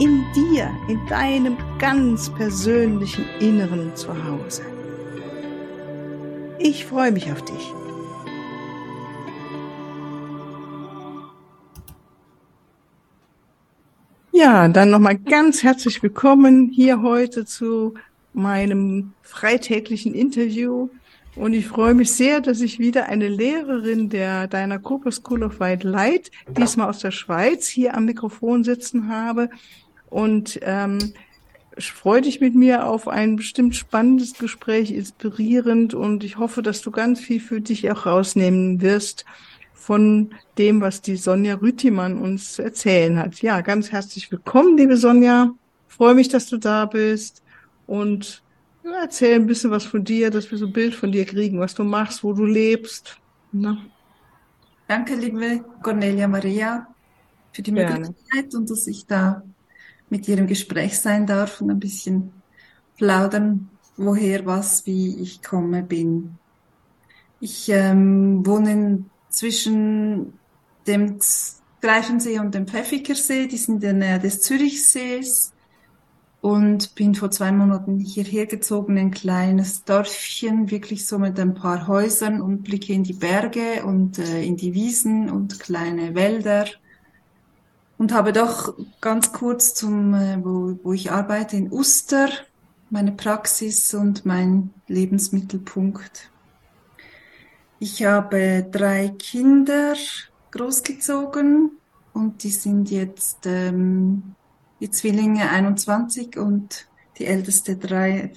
In dir, in deinem ganz persönlichen Inneren Zuhause. Ich freue mich auf dich. Ja, dann nochmal ganz herzlich willkommen hier heute zu meinem freitäglichen Interview und ich freue mich sehr, dass ich wieder eine Lehrerin der deiner Cooper School of White Light, diesmal aus der Schweiz, hier am Mikrofon sitzen habe. Und ähm, freue dich mit mir auf ein bestimmt spannendes Gespräch, inspirierend. Und ich hoffe, dass du ganz viel für dich auch rausnehmen wirst von dem, was die Sonja Rüttimann uns erzählen hat. Ja, ganz herzlich willkommen, liebe Sonja. freue mich, dass du da bist. Und ja, erzähl ein bisschen was von dir, dass wir so ein Bild von dir kriegen, was du machst, wo du lebst. Na? Danke, liebe Cornelia Maria, für die Gerne. Möglichkeit und dass ich da mit dir im Gespräch sein darf und ein bisschen plaudern, woher, was, wie ich komme, bin. Ich ähm, wohne zwischen dem Greifensee und dem Pfäffikersee, die sind in der Nähe des Zürichsees und bin vor zwei Monaten hierher gezogen, ein kleines Dörfchen, wirklich so mit ein paar Häusern und blicke in die Berge und äh, in die Wiesen und kleine Wälder und habe doch ganz kurz zum, äh, wo, wo ich arbeite, in Uster, meine Praxis und mein Lebensmittelpunkt. Ich habe drei Kinder großgezogen und die sind jetzt ähm, die Zwillinge 21 und die älteste drei,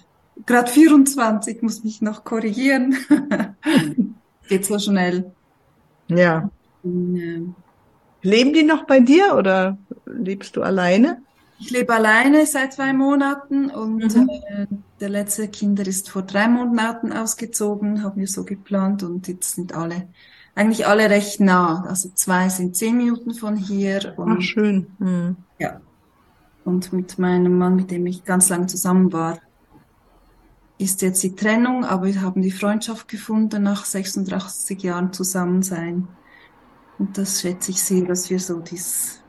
gerade 24, muss mich noch korrigieren. Geht so schnell. Ja. Äh, Leben die noch bei dir oder lebst du alleine? Ich lebe alleine seit zwei Monaten und mhm. äh, der letzte Kinder ist vor drei Monaten ausgezogen, haben wir so geplant und jetzt sind alle, eigentlich alle recht nah. Also zwei sind zehn Minuten von hier. Und, Ach, schön. Mhm. Ja, und mit meinem Mann, mit dem ich ganz lang zusammen war, ist jetzt die Trennung, aber wir haben die Freundschaft gefunden nach 36 Jahren Zusammensein. Und das schätze ich sehr, dass wir so dies,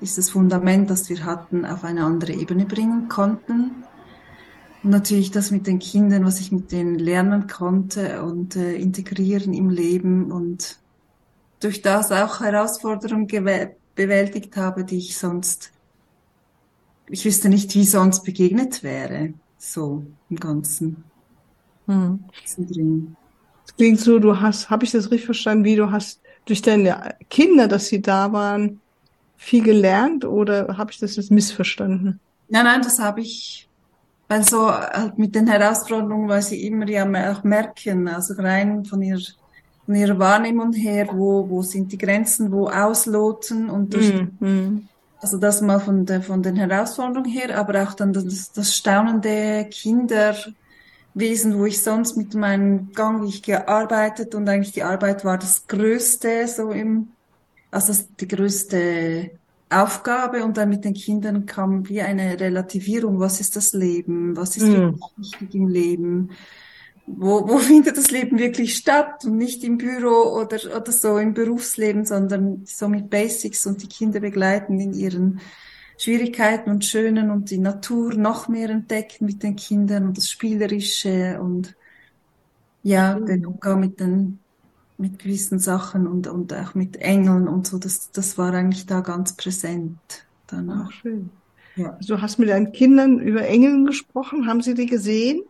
dieses Fundament, das wir hatten, auf eine andere Ebene bringen konnten. Und natürlich das mit den Kindern, was ich mit denen lernen konnte und äh, integrieren im Leben und durch das auch Herausforderungen bewältigt habe, die ich sonst ich wüsste nicht, wie sonst begegnet wäre, so im Ganzen. Hm. Das klingt so, du hast, habe ich das richtig verstanden, wie du hast durch deine Kinder, dass sie da waren, viel gelernt oder habe ich das jetzt missverstanden? Nein, nein, das habe ich, weil so halt mit den Herausforderungen, weil sie immer ja auch merken, also rein von ihrer, von ihrer Wahrnehmung her, wo, wo sind die Grenzen, wo ausloten und durch, mm, mm. Also das mal von, der, von den Herausforderungen her, aber auch dann das, das staunende Kinderwesen, wo ich sonst mit meinem Gang, ich gearbeitet und eigentlich die Arbeit war das Größte, so im, also die größte Aufgabe und dann mit den Kindern kam wie eine Relativierung. Was ist das Leben? Was ist mm. wichtig im Leben? wo, wo findet das Leben wirklich statt und nicht im Büro oder, oder so im Berufsleben, sondern so mit Basics und die Kinder begleiten in ihren Schwierigkeiten und Schönen und die Natur noch mehr entdecken mit den Kindern und das Spielerische und ja, den Umgang mit den mit gewissen Sachen und, und auch mit Engeln und so, das, das war eigentlich da ganz präsent danach. Ach, schön. Ja. Also du hast mit deinen Kindern über Engeln gesprochen, haben sie die gesehen?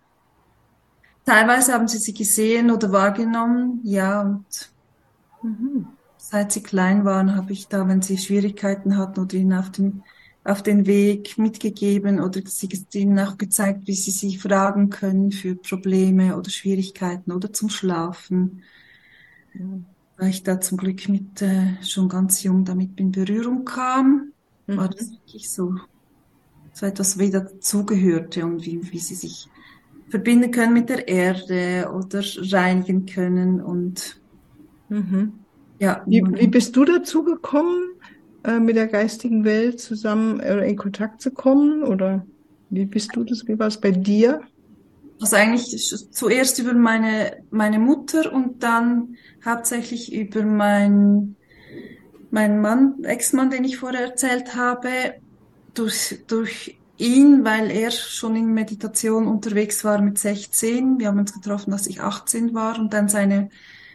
Teilweise haben sie sie gesehen oder wahrgenommen, ja, und mhm. seit sie klein waren, habe ich da, wenn sie Schwierigkeiten hatten oder ihnen auf den, auf den Weg mitgegeben oder sie ihnen auch gezeigt, wie sie sich fragen können für Probleme oder Schwierigkeiten oder zum Schlafen. Ja, weil ich da zum Glück mit äh, schon ganz jung damit in Berührung kam, mhm. war das wirklich so so etwas wieder dazugehörte und wie, wie sie sich verbinden können mit der Erde oder reinigen können und mhm. ja. Wie, wie bist du dazu gekommen, äh, mit der geistigen Welt zusammen oder in Kontakt zu kommen? Oder wie bist du das? Wie war es bei dir? Also eigentlich zuerst über meine, meine Mutter und dann hauptsächlich über mein, mein Mann, Ex-Mann, den ich vorher erzählt habe, durch, durch ihn, weil er schon in Meditation unterwegs war mit 16. Wir haben uns getroffen, als ich 18 war und dann seine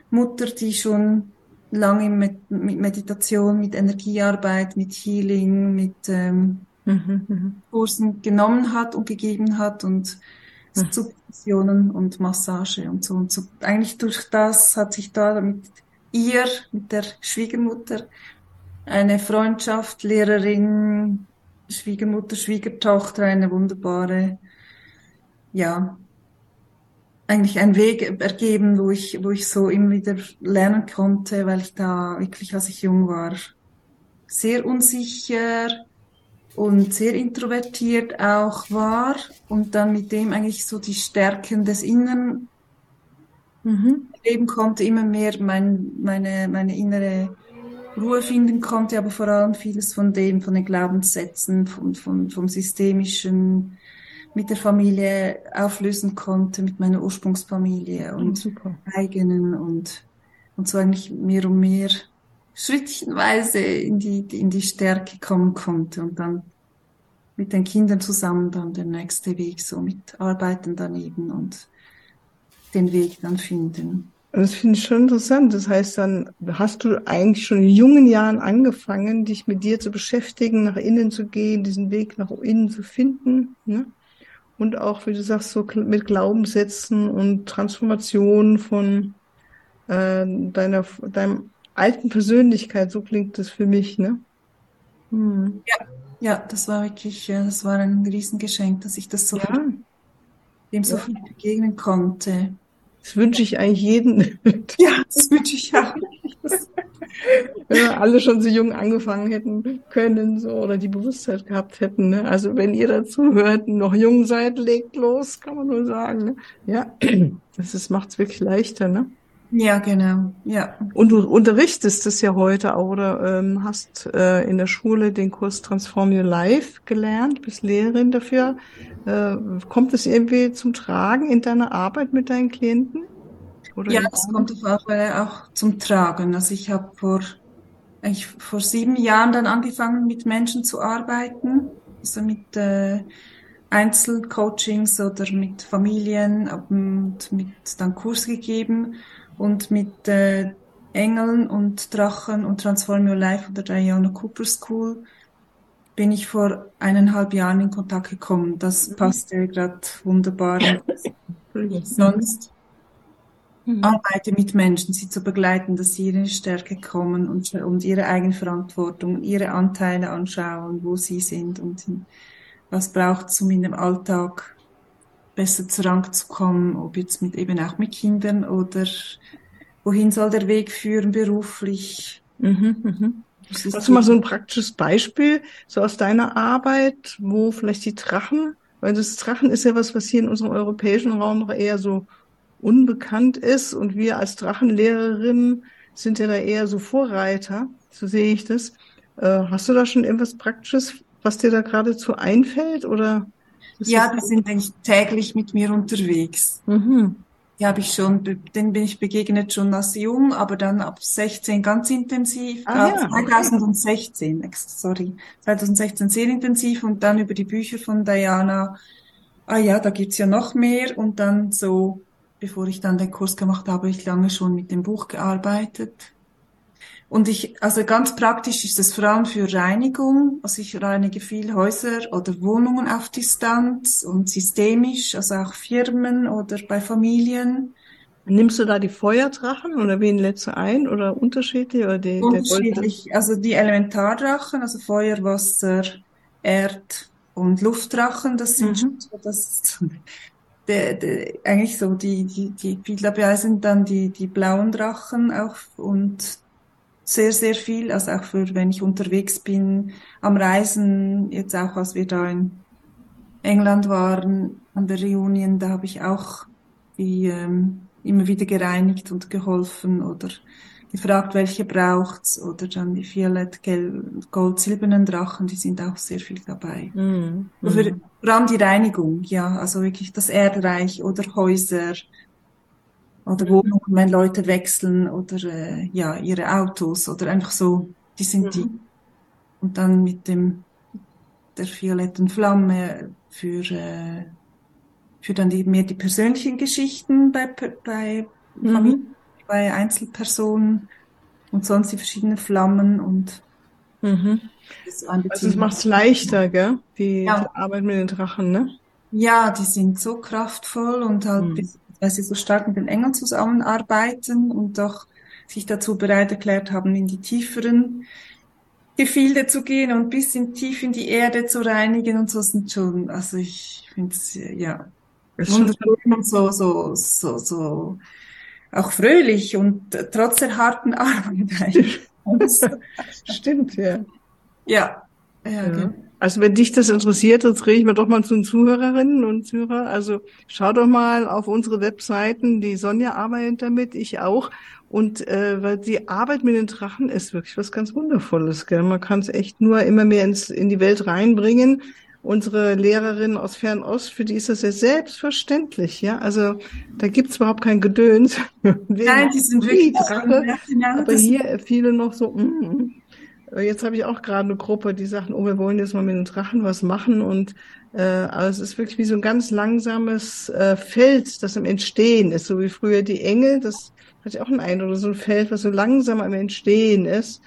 Mutter, die schon lange mit, mit Meditation, mit Energiearbeit, mit Healing, mit ähm, mhm, mhm. Kursen genommen hat und gegeben hat und mhm. Subventionen und Massage und so und so. Eigentlich durch das hat sich da mit ihr, mit der Schwiegermutter, eine Freundschaft, Lehrerin, Schwiegermutter, Schwiegertochter, eine wunderbare, ja, eigentlich ein Weg ergeben, wo ich, wo ich so immer wieder lernen konnte, weil ich da wirklich, als ich jung war, sehr unsicher und sehr introvertiert auch war und dann mit dem eigentlich so die Stärken des Inneren mhm. leben konnte, immer mehr mein, meine, meine innere Ruhe finden konnte, aber vor allem vieles von dem, von den Glaubenssätzen, von, von, vom systemischen, mit der Familie auflösen konnte, mit meiner Ursprungsfamilie und oh, eigenen und, und so eigentlich mehr und mehr schrittchenweise in die, in die Stärke kommen konnte und dann mit den Kindern zusammen dann der nächste Weg, so mit Arbeiten daneben und den Weg dann finden. Das finde ich schon interessant. Das heißt, dann hast du eigentlich schon in jungen Jahren angefangen, dich mit dir zu beschäftigen, nach innen zu gehen, diesen Weg nach innen zu finden. Ne? Und auch, wie du sagst, so mit Glaubenssätzen und Transformation von äh, deiner, deinem alten Persönlichkeit, so klingt das für mich, ne? Hm. Ja, ja, das war wirklich, das war ein Riesengeschenk, dass ich das so ja. dem so ja. viel begegnen konnte. Das wünsche ich eigentlich jedem. ja, das wünsche ich auch. wenn wir alle schon so jung angefangen hätten können, so, oder die Bewusstheit gehabt hätten, ne? Also, wenn ihr dazu hört, noch jung seid, legt los, kann man nur sagen, ne? Ja, das ist, macht's wirklich leichter, ne? Ja, genau, ja. Und du unterrichtest es ja heute auch, oder ähm, hast äh, in der Schule den Kurs Transform Your Life gelernt, bist Lehrerin dafür. Äh, kommt es irgendwie zum Tragen in deiner Arbeit mit deinen Klienten? Oder ja, es kommt auf alle Fälle auch zum Tragen. Also ich habe vor, eigentlich vor sieben Jahren dann angefangen, mit Menschen zu arbeiten, also mit äh, Einzelcoachings oder mit Familien und mit dann Kurs gegeben und mit äh, Engeln und Drachen und Transform Your Life oder Diana Cooper School bin ich vor eineinhalb Jahren in Kontakt gekommen. Das mhm. passte gerade wunderbar. Sonst mhm. arbeite mit Menschen, sie zu begleiten, dass sie in ihre Stärke kommen und, und ihre Eigenverantwortung, ihre Anteile anschauen, wo sie sind und was braucht es, um in dem Alltag besser zu Rang zu kommen, ob jetzt mit eben auch mit Kindern oder wohin soll der Weg führen beruflich. Mhm, mhm. Hast du mal so ein praktisches Beispiel, so aus deiner Arbeit, wo vielleicht die Drachen, weil das Drachen ist ja was, was hier in unserem europäischen Raum noch eher so unbekannt ist und wir als Drachenlehrerinnen sind ja da eher so Vorreiter, so sehe ich das. Äh, hast du da schon irgendwas Praktisches, was dir da geradezu einfällt oder? Ja, die sind eigentlich täglich mit mir unterwegs. Mhm. Die habe ich schon, den bin ich begegnet schon als jung, aber dann ab 16 ganz intensiv. Ah, äh, ja. 2016, sorry, 2016 sehr intensiv und dann über die Bücher von Diana. Ah ja, da gibt's ja noch mehr und dann so bevor ich dann den Kurs gemacht habe, ich lange schon mit dem Buch gearbeitet. Und ich, also ganz praktisch ist es vor allem für Reinigung. Also ich reinige viel Häuser oder Wohnungen auf Distanz und systemisch, also auch Firmen oder bei Familien. Nimmst du da die Feuerdrachen oder wen lädst du ein oder unterschiedlich? Oder die, unterschiedlich. Also die Elementardrachen, also Feuer, Wasser, Erd und Luftdrachen, das sind mhm. schon so das der, der, eigentlich so die, die, die viel dabei sind dann die, die blauen Drachen auch und sehr, sehr viel, also auch für wenn ich unterwegs bin, am Reisen, jetzt auch als wir da in England waren an der Reunion, da habe ich auch die ähm, immer wieder gereinigt und geholfen oder gefragt, welche braucht's oder dann die Violett, Gold, silbernen Drachen, die sind auch sehr viel dabei. Mm, mm. Für, vor allem die Reinigung, ja, also wirklich das Erdreich oder Häuser oder Wohnungen, wenn Leute wechseln oder äh, ja ihre Autos oder einfach so, die sind mm. die. Und dann mit dem der violetten Flamme für äh, für dann die, mehr die persönlichen Geschichten bei bei Familien, mhm. bei Einzelpersonen und sonst die verschiedenen Flammen und mhm. also es macht es leichter, gell? Die, ja. die, Arbeit mit den Drachen, ne? Ja, die sind so kraftvoll und halt, mhm. weil sie so stark mit den Engeln zusammenarbeiten und doch sich dazu bereit erklärt haben, in die tieferen Gefilde zu gehen und bis in tief in die Erde zu reinigen und so sind schon, also ich finde es, ja, wunderschön und so, so, so, so, auch fröhlich und trotz der harten Arbeit. Stimmt, ja. Ja. Ja, ja. Genau. Also wenn dich das interessiert, jetzt rede ich mir doch mal zu den Zuhörerinnen und Zuhörer. Also schau doch mal auf unsere Webseiten. Die Sonja arbeitet damit, ich auch. Und äh, weil die Arbeit mit den Drachen ist wirklich was ganz Wundervolles. Gell? Man kann es echt nur immer mehr ins, in die Welt reinbringen. Unsere Lehrerin aus Fernost, für die ist das ja selbstverständlich, ja. Also da gibt's überhaupt kein Gedöns. Nein, die sind wirklich Drache. Aber hier viele noch so, mm, Jetzt habe ich auch gerade eine Gruppe, die sagen, oh, wir wollen jetzt mal mit den Drachen was machen und äh, also es ist wirklich wie so ein ganz langsames äh, Feld, das im Entstehen ist, so wie früher die Engel, das hatte ich auch einen Eindruck, so ein Feld, was so langsam am Entstehen ist.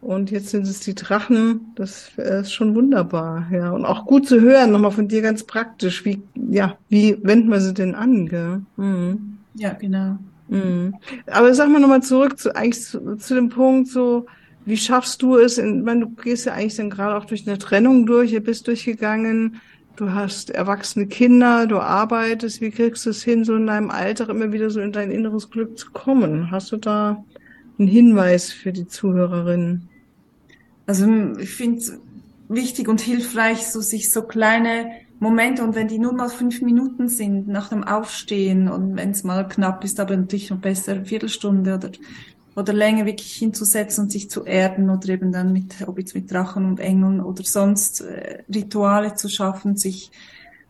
Und jetzt sind es die Drachen, das ist schon wunderbar, ja. Und auch gut zu hören, nochmal von dir ganz praktisch, wie, ja, wie wenden wir sie denn an, gell? Mhm. Ja, genau. Mhm. Aber sag mal nochmal zurück zu, eigentlich zu, zu dem Punkt so, wie schaffst du es? In, ich meine, du gehst ja eigentlich dann gerade auch durch eine Trennung durch, ihr bist durchgegangen, du hast erwachsene Kinder, du arbeitest, wie kriegst du es hin, so in deinem Alltag immer wieder so in dein inneres Glück zu kommen? Hast du da einen Hinweis für die Zuhörerinnen? Also ich finde es wichtig und hilfreich, so sich so kleine Momente und wenn die nur mal fünf Minuten sind nach dem Aufstehen und wenn es mal knapp ist, aber natürlich noch besser eine Viertelstunde oder oder länger wirklich hinzusetzen und sich zu erden oder eben dann mit, ob jetzt mit Drachen und Engeln oder sonst äh, Rituale zu schaffen, sich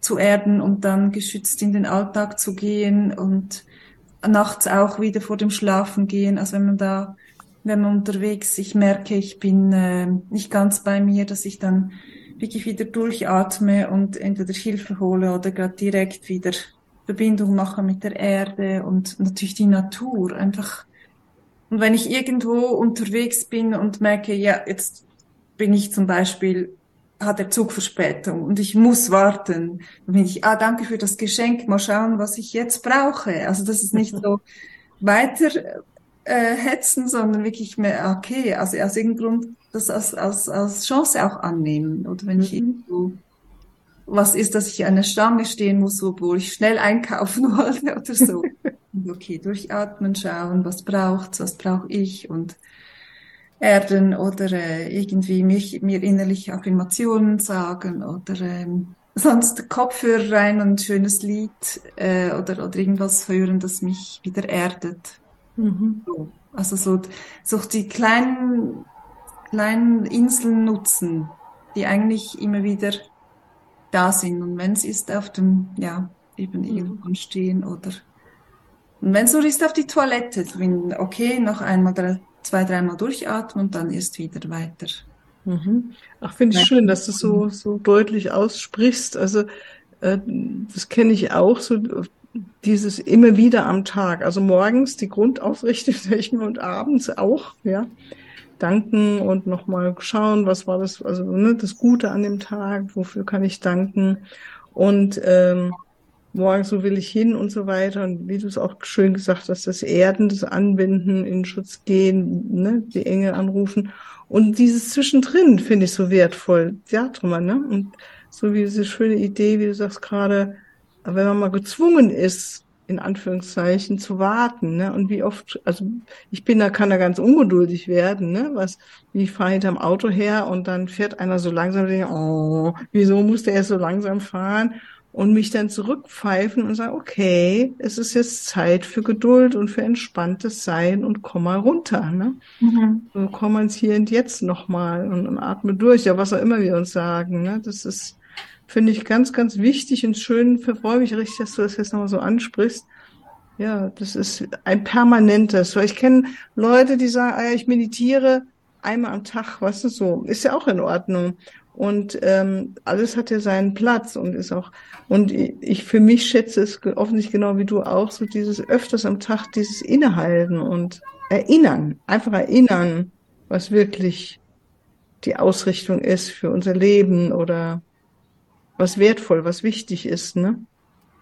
zu erden und dann geschützt in den Alltag zu gehen und nachts auch wieder vor dem Schlafen gehen. Also wenn man da, wenn man unterwegs, ich merke, ich bin äh, nicht ganz bei mir, dass ich dann wirklich wieder durchatme und entweder Hilfe hole oder gerade direkt wieder Verbindung mache mit der Erde und natürlich die Natur. Einfach und wenn ich irgendwo unterwegs bin und merke, ja, jetzt bin ich zum Beispiel, hat der Zug Verspätung und ich muss warten, dann bin ich, ah, danke für das Geschenk, mal schauen, was ich jetzt brauche. Also das ist nicht so weiter äh, hetzen, sondern wirklich mehr, okay, also aus irgendeinem Grund das als, als, als Chance auch annehmen. Oder wenn ich mhm. irgendwo was ist, dass ich an der Stange stehen muss, obwohl ich schnell einkaufen wollte oder so. okay, durchatmen, schauen, was braucht's, was brauche ich und erden oder äh, irgendwie mich, mir innerlich Affirmationen sagen oder ähm, sonst Kopfhörer rein und ein schönes Lied äh, oder, oder irgendwas hören, das mich wieder erdet. Mhm. So. Also so, so die kleinen, kleinen Inseln nutzen, die eigentlich immer wieder da sind. Und wenn es ist auf dem, ja, eben mhm. irgendwo stehen oder und wenn es nur ist auf die Toilette, wenn, okay, noch einmal, zwei, dreimal durchatmen und dann erst wieder weiter. Mhm. Ach, finde ich schön, dass du so, so deutlich aussprichst. Also, äh, das kenne ich auch, so dieses immer wieder am Tag. Also morgens die Grundausrichtung und abends auch, ja danken und nochmal schauen, was war das, also ne, das Gute an dem Tag, wofür kann ich danken und ähm, morgens so will ich hin und so weiter und wie du es auch schön gesagt hast, das Erden, das Anbinden, in Schutz gehen, ne, die Engel anrufen und dieses Zwischendrin finde ich so wertvoll, ja, Trümmer, ne, und so wie diese schöne Idee, wie du sagst gerade, wenn man mal gezwungen ist, in Anführungszeichen zu warten, ne? Und wie oft, also ich bin da, kann da ganz ungeduldig werden, ne? Was, wie ich fahre hinterm Auto her und dann fährt einer so langsam, denke, oh, wieso muss der erst so langsam fahren? Und mich dann zurückpfeifen und sagen, okay, es ist jetzt Zeit für Geduld und für entspanntes Sein und komm mal runter, ne? Mhm. So komm ins Hier und Jetzt nochmal und, und atme durch, ja, was auch immer wir uns sagen, ne? Das ist, finde ich ganz, ganz wichtig und schön. Freue mich richtig, dass du das jetzt nochmal so ansprichst. Ja, das ist ein permanentes. Weil ich kenne Leute, die sagen, ah ja, ich meditiere einmal am Tag, was ist so? Ist ja auch in Ordnung. Und ähm, alles hat ja seinen Platz und ist auch, und ich für mich schätze es offensichtlich genau wie du auch, so dieses öfters am Tag, dieses Innehalten und erinnern, einfach erinnern, was wirklich die Ausrichtung ist für unser Leben oder was wertvoll, was wichtig ist, ne?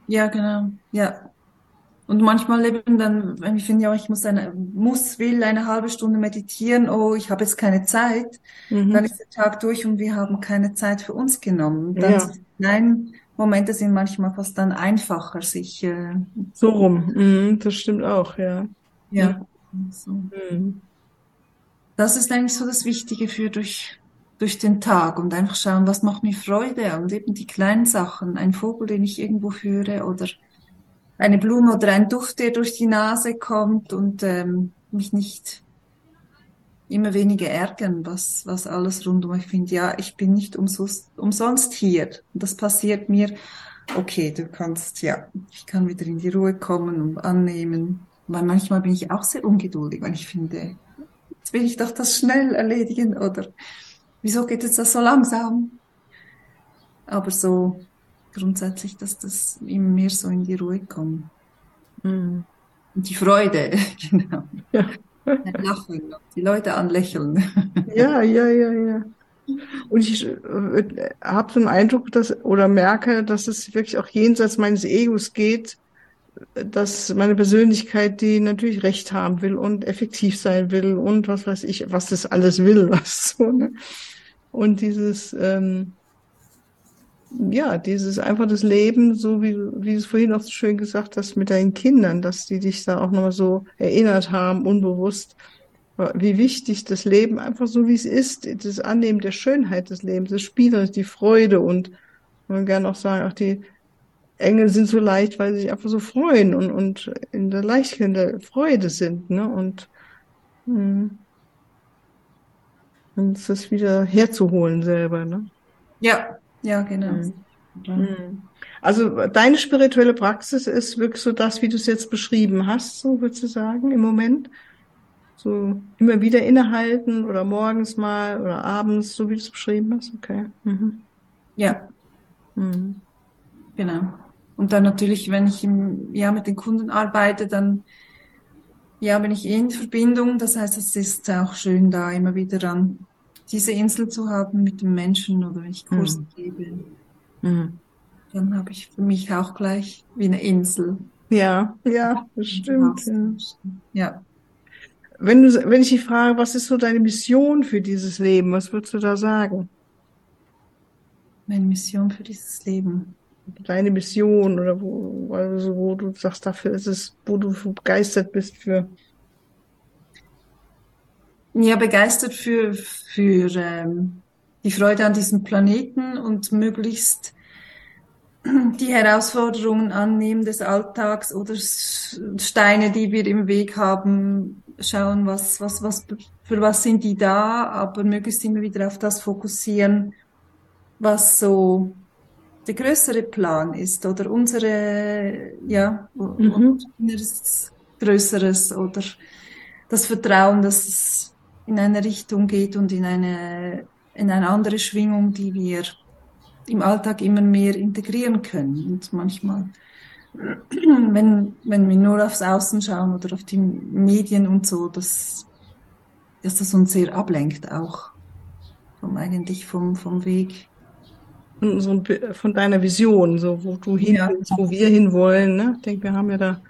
Ja, genau. Ja. Und manchmal eben dann, wenn ich finde, ja, ich muss eine, muss, will eine halbe Stunde meditieren, oh, ich habe jetzt keine Zeit, mhm. dann ist der Tag durch und wir haben keine Zeit für uns genommen. Dann ja. Nein, Momente sind manchmal fast dann einfacher, sich äh, so rum. Mhm, das stimmt auch, ja. Ja. So. Mhm. Das ist eigentlich so das Wichtige für durch durch den Tag und einfach schauen, was macht mir Freude und eben die kleinen Sachen, ein Vogel, den ich irgendwo höre oder eine Blume oder ein Duft, der durch die Nase kommt und ähm, mich nicht immer weniger ärgern, was, was alles rundum. Ich finde, ja, ich bin nicht umsonst, umsonst hier. Und das passiert mir. Okay, du kannst, ja, ich kann wieder in die Ruhe kommen und annehmen. Weil manchmal bin ich auch sehr ungeduldig, weil ich finde, jetzt will ich doch das schnell erledigen oder wieso geht es das so langsam? Aber so grundsätzlich, dass das immer mehr so in die Ruhe kommt. Mhm. Und die Freude, genau. Ja. Lachen, die Leute anlächeln. Ja, ja, ja, ja. Und ich äh, habe einen Eindruck, dass oder merke, dass es wirklich auch jenseits meines Egos geht, dass meine Persönlichkeit, die natürlich Recht haben will und effektiv sein will und was weiß ich, was das alles will, was so, ne? Und dieses, ähm, ja, dieses einfach das Leben, so wie, wie du es vorhin auch so schön gesagt hast, mit deinen Kindern, dass die dich da auch nochmal so erinnert haben, unbewusst, wie wichtig das Leben einfach so wie es ist, das Annehmen der Schönheit des Lebens, das Spiel, die Freude und man gerne auch sagen, auch die Engel sind so leicht, weil sie sich einfach so freuen und, und in der Leichtigkeit der Freude sind, ne, und, mh. Hm uns das wieder herzuholen selber. Ne? Ja, ja, genau. Mhm. mhm. Also deine spirituelle Praxis ist wirklich so das, wie du es jetzt beschrieben hast, so würdest du sagen, im Moment. So immer wieder innehalten oder morgens mal oder abends, so wie du es beschrieben hast. Okay. Mhm. Ja. Mhm. Genau. Und dann natürlich, wenn ich im, ja, mit den Kunden arbeite, dann ja, bin ich in Verbindung. Das heißt, es ist auch schön, da immer wieder an diese Insel zu haben mit dem Menschen oder wenn ich Kurs mhm. gebe. Mhm. Dann habe ich für mich auch gleich wie eine Insel. Ja, ja, das stimmt. Ja. ja. Wenn du, wenn ich dich frage, was ist so deine Mission für dieses Leben? Was würdest du da sagen? Meine Mission für dieses Leben deine Mission oder wo, also wo du sagst, dafür ist es, wo du begeistert bist für? Ja, begeistert für, für ähm, die Freude an diesem Planeten und möglichst die Herausforderungen annehmen des Alltags oder Steine, die wir im Weg haben, schauen, was, was, was, für was sind die da, aber möglichst immer wieder auf das fokussieren, was so der größere Plan ist oder unsere, ja, mhm. inneres Größeres oder das Vertrauen, dass es in eine Richtung geht und in eine, in eine andere Schwingung, die wir im Alltag immer mehr integrieren können. Und manchmal, wenn, wenn wir nur aufs Außen schauen oder auf die Medien und so, dass, dass das uns sehr ablenkt auch vom eigentlich vom, vom Weg von, so von deiner Vision, so wo du hin ja. willst, wo wir hinwollen. Ne? Ich denke, wir haben ja da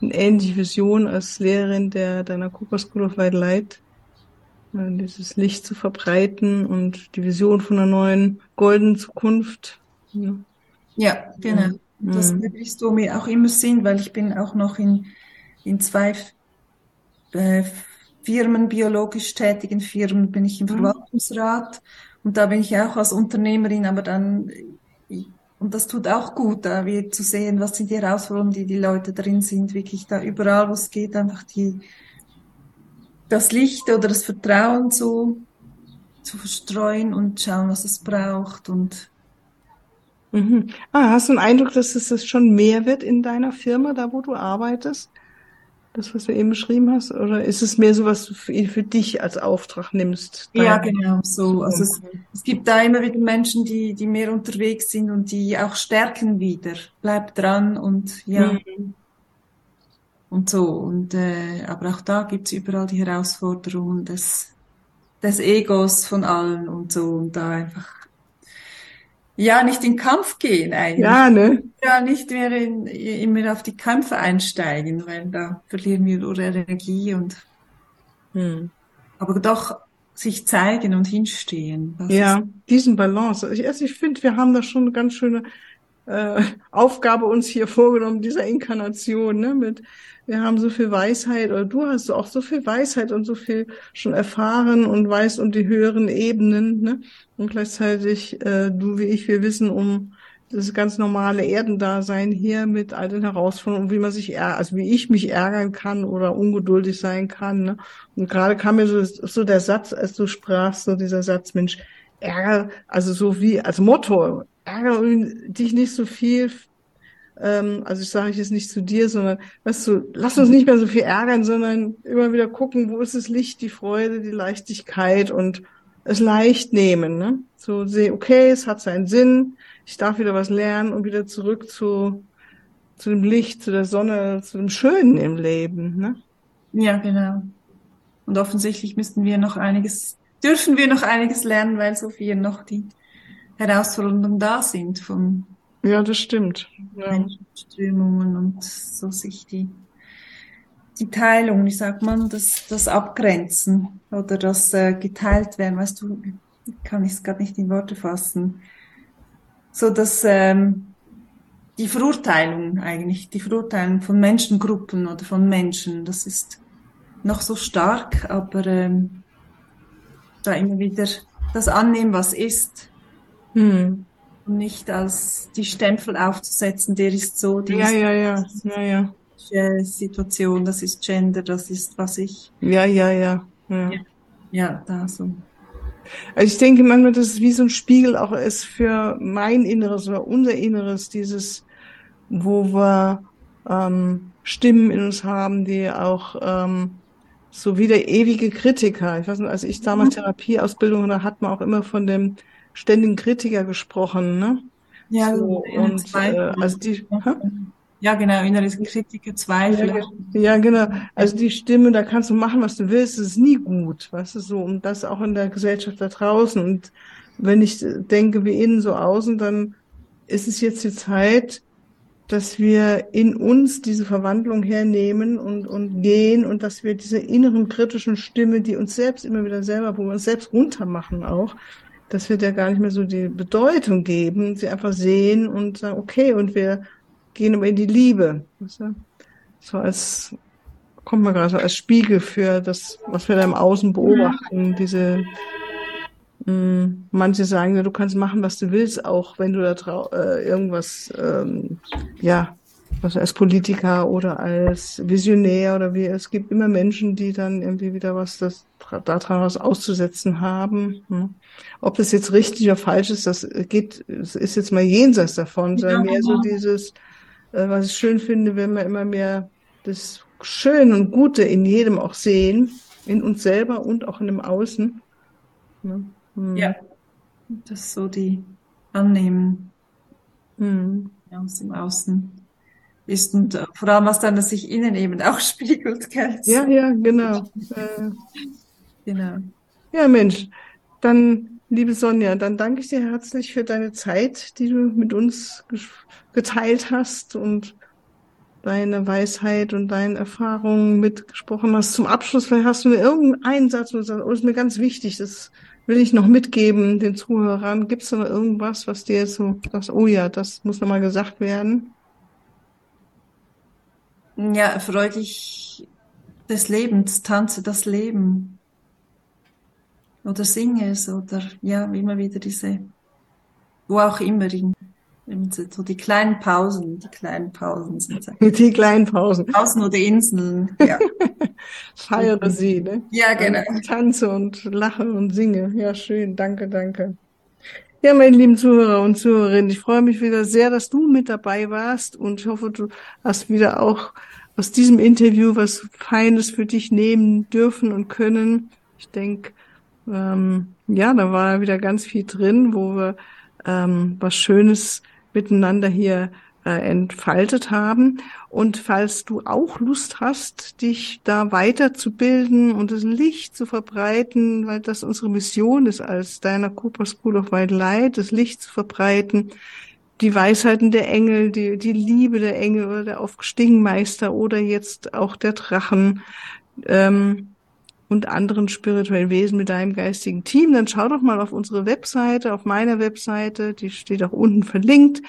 eine ähnliche Vision als Lehrerin der deiner Cooper School of White Light, dieses Licht zu verbreiten und die Vision von einer neuen goldenen Zukunft. Ja, ja genau. Das mhm. wirklich so mir auch immer sind, weil ich bin auch noch in, in zwei äh, Firmen, biologisch tätigen Firmen, bin ich im mhm. Verwaltungsrat und da bin ich auch als Unternehmerin, aber dann, und das tut auch gut, da wir zu sehen, was sind die Herausforderungen, die die Leute drin sind, wirklich da überall, wo es geht, einfach die, das Licht oder das Vertrauen zu, zu verstreuen und schauen, was es braucht und Mhm. Ah, hast du einen Eindruck, dass es das schon mehr wird in deiner Firma, da wo du arbeitest? Das, was du eben beschrieben hast? Oder ist es mehr so, was du für, für dich als Auftrag nimmst? Ja, genau, so. Also es, es, gibt da immer wieder Menschen, die, die mehr unterwegs sind und die auch stärken wieder. Bleib dran und ja. Mhm. Und so. Und, äh, aber auch da gibt's überall die Herausforderungen des, des Egos von allen und so. Und da einfach ja, nicht in Kampf gehen eigentlich. Ja, ne? Ja, nicht mehr in, immer auf die Kämpfe einsteigen, weil da verlieren wir nur Energie und, hm. aber doch sich zeigen und hinstehen. ja, diesen Balance. Ich, also ich finde, wir haben da schon eine ganz schöne äh, Aufgabe uns hier vorgenommen, dieser Inkarnation, ne, mit wir haben so viel Weisheit oder du hast auch so viel Weisheit und so viel schon erfahren und weißt um die höheren Ebenen, ne? Und gleichzeitig äh, du wie ich, wir wissen um das ganz normale Erdendasein hier mit all den Herausforderungen, wie man sich also wie ich mich ärgern kann oder ungeduldig sein kann. Ne? Und gerade kam mir so, so der Satz, als du sprachst, so dieser Satz, Mensch, Ärger, also so wie als Motto, ärgere dich nicht so viel ähm, also ich sage ich jetzt nicht zu dir, sondern weißt du, lass uns nicht mehr so viel ärgern, sondern immer wieder gucken, wo ist das Licht, die Freude, die Leichtigkeit und es leicht nehmen. Ne? So sehe, okay, es hat seinen Sinn, ich darf wieder was lernen und wieder zurück zu, zu dem Licht, zu der Sonne, zu dem Schönen im Leben. Ne? Ja, genau. Und offensichtlich müssten wir noch einiges, dürfen wir noch einiges lernen, weil so viel noch die Herausforderungen da sind von ja, das stimmt. Ja. Strömungen und so sich die, die Teilung, wie sagt man, das, das Abgrenzen oder das äh, geteilt werden, weißt du, kann ich es gerade nicht in Worte fassen. So dass ähm, die Verurteilung eigentlich, die Verurteilung von Menschengruppen oder von Menschen, das ist noch so stark, aber ähm, da immer wieder das annehmen, was ist. Hm und nicht als die Stempel aufzusetzen, der ist so, die ja, ist ja, ja, ja, ja. Situation, das ist Gender, das ist was ich. Ja, ja, ja. Ja, ja da so. Also ich denke manchmal, dass es wie so ein Spiegel auch ist für mein Inneres oder unser Inneres, dieses, wo wir ähm, Stimmen in uns haben, die auch ähm, so wie der ewige Kritiker. Ich weiß nicht, als ich damals mhm. Therapieausbildung, da hat man auch immer von dem ständigen Kritiker gesprochen, ne? Ja, so, und äh, also die, hä? ja genau, innere Kritiker, Zweifel. Ja, ja, genau. Also die Stimme, da kannst du machen, was du willst, das ist nie gut, weißt du so, und das auch in der Gesellschaft da draußen. Und wenn ich denke, wie innen so außen, dann ist es jetzt die Zeit, dass wir in uns diese Verwandlung hernehmen und, und gehen und dass wir diese inneren kritischen Stimme, die uns selbst immer wieder selber, wo wir uns selbst runtermachen auch, dass wir der gar nicht mehr so die Bedeutung geben, sie einfach sehen und sagen, okay, und wir gehen aber in die Liebe. Weißt du? So als, kommt man gerade so als Spiegel für das, was wir da im Außen beobachten, ja. diese, mh, mm, manche sagen, du kannst machen, was du willst, auch wenn du da äh, irgendwas, ähm, ja, also als Politiker oder als Visionär oder wie, es gibt immer Menschen, die dann irgendwie wieder was das, daran was auszusetzen haben. Hm. Ob das jetzt richtig oder falsch ist, das geht, ist jetzt mal jenseits davon, sondern mehr so dieses, äh, was ich schön finde, wenn wir immer mehr das Schöne und Gute in jedem auch sehen, in uns selber und auch in dem Außen. Ne? Hm. Ja, das ist so die Annehmen hm. aus dem Außen ist und äh, vor allem was dann, dass sich innen eben auch spiegelt. Gell? Ja, ja, genau. Genau. Ja, Mensch, dann, liebe Sonja, dann danke ich dir herzlich für deine Zeit, die du mit uns geteilt hast und deine Weisheit und deine Erfahrungen mitgesprochen hast. Zum Abschluss, vielleicht hast du mir irgendeinen Satz, wo du sagst, oh, ist mir ganz wichtig, das will ich noch mitgeben den Zuhörern? Gibt es noch irgendwas, was dir jetzt so sagst, oh ja, das muss nochmal gesagt werden? Ja, freu dich des Lebens, tanze das Leben. Oder singe es oder ja, immer wieder diese, wo auch immer in, so die kleinen Pausen, die kleinen Pausen sind Die kleinen Pausen. Pausen oder Inseln, ja. Feiere sie, ne? Ja, genau. tanze und lache und singe. Ja, schön. Danke, danke. Ja, meine lieben Zuhörer und Zuhörerinnen, ich freue mich wieder sehr, dass du mit dabei warst und ich hoffe, du hast wieder auch aus diesem Interview was Feines für dich nehmen dürfen und können. Ich denke, ähm, ja, da war wieder ganz viel drin, wo wir ähm, was Schönes miteinander hier äh, entfaltet haben. Und falls du auch Lust hast, dich da weiterzubilden und das Licht zu verbreiten, weil das unsere Mission ist als deiner Cooper School of White Light, das Licht zu verbreiten, die Weisheiten der Engel, die, die Liebe der Engel oder der Aufstingmeister oder jetzt auch der Drachen, ähm, und anderen spirituellen Wesen mit deinem geistigen Team, dann schau doch mal auf unsere Webseite, auf meiner Webseite, die steht auch unten verlinkt,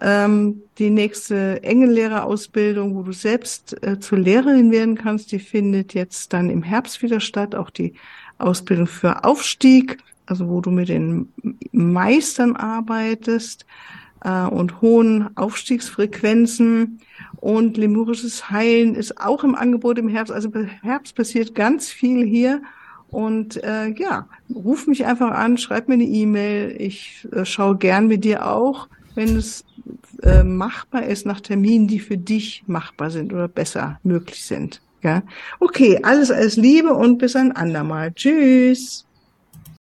ähm, die nächste Engellehrerausbildung, wo du selbst äh, zur Lehrerin werden kannst, die findet jetzt dann im Herbst wieder statt, auch die Ausbildung für Aufstieg, also wo du mit den Meistern arbeitest äh, und hohen Aufstiegsfrequenzen. Und lemurisches Heilen ist auch im Angebot im Herbst. Also im Herbst passiert ganz viel hier. Und äh, ja, ruf mich einfach an, schreib mir eine E-Mail. Ich äh, schaue gern mit dir auch, wenn es äh, machbar ist, nach Terminen, die für dich machbar sind oder besser möglich sind. Ja, okay, alles als Liebe und bis ein andermal. Tschüss.